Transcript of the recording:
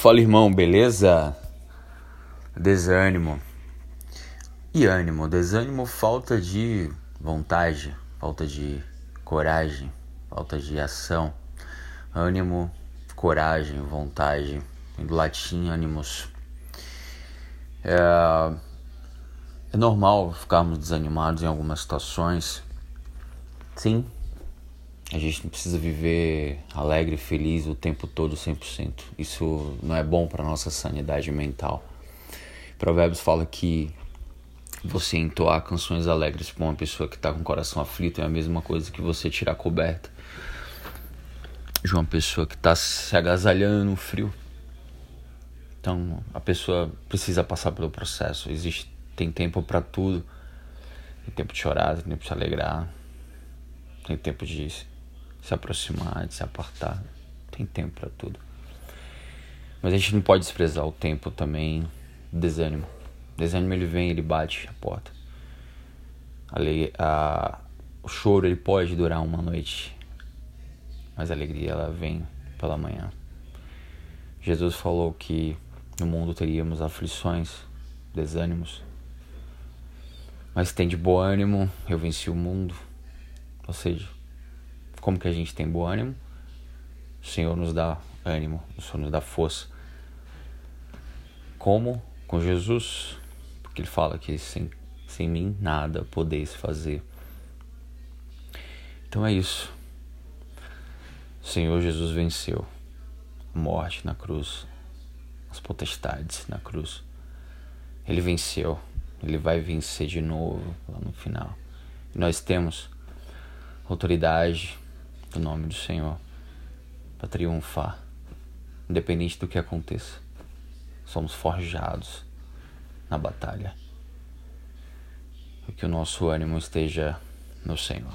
Fala irmão, beleza? Desânimo. E ânimo? Desânimo, falta de vontade, falta de coragem, falta de ação. Ânimo, coragem, vontade, do latim ânimos. É, é normal ficarmos desanimados em algumas situações. Sim, a gente não precisa viver alegre feliz o tempo todo 100%. Isso não é bom para nossa sanidade mental. Provérbios fala que você entoar canções alegres para uma pessoa que está com o coração aflito é a mesma coisa que você tirar a coberta de uma pessoa que está se agasalhando no frio. Então a pessoa precisa passar pelo processo. Existe, tem tempo para tudo. Tem tempo de chorar, tem tempo de se alegrar, tem tempo de se aproximar, de se apartar. Tem tempo para tudo. Mas a gente não pode desprezar o tempo também desânimo. O desânimo ele vem, ele bate a porta. Ali, a, o choro ele pode durar uma noite, mas a alegria ela vem pela manhã. Jesus falou que no mundo teríamos aflições, desânimos, mas tem de bom ânimo, eu venci o mundo. Ou seja, como que a gente tem bom ânimo? O Senhor nos dá ânimo, o Senhor nos dá força. Como? Com Jesus, porque Ele fala que sem, sem mim nada podeis fazer. Então é isso. O Senhor Jesus venceu a morte na cruz, as potestades na cruz. Ele venceu, ele vai vencer de novo lá no final. E nós temos autoridade, do nome do Senhor para triunfar, independente do que aconteça. Somos forjados na batalha. E que o nosso ânimo esteja no Senhor.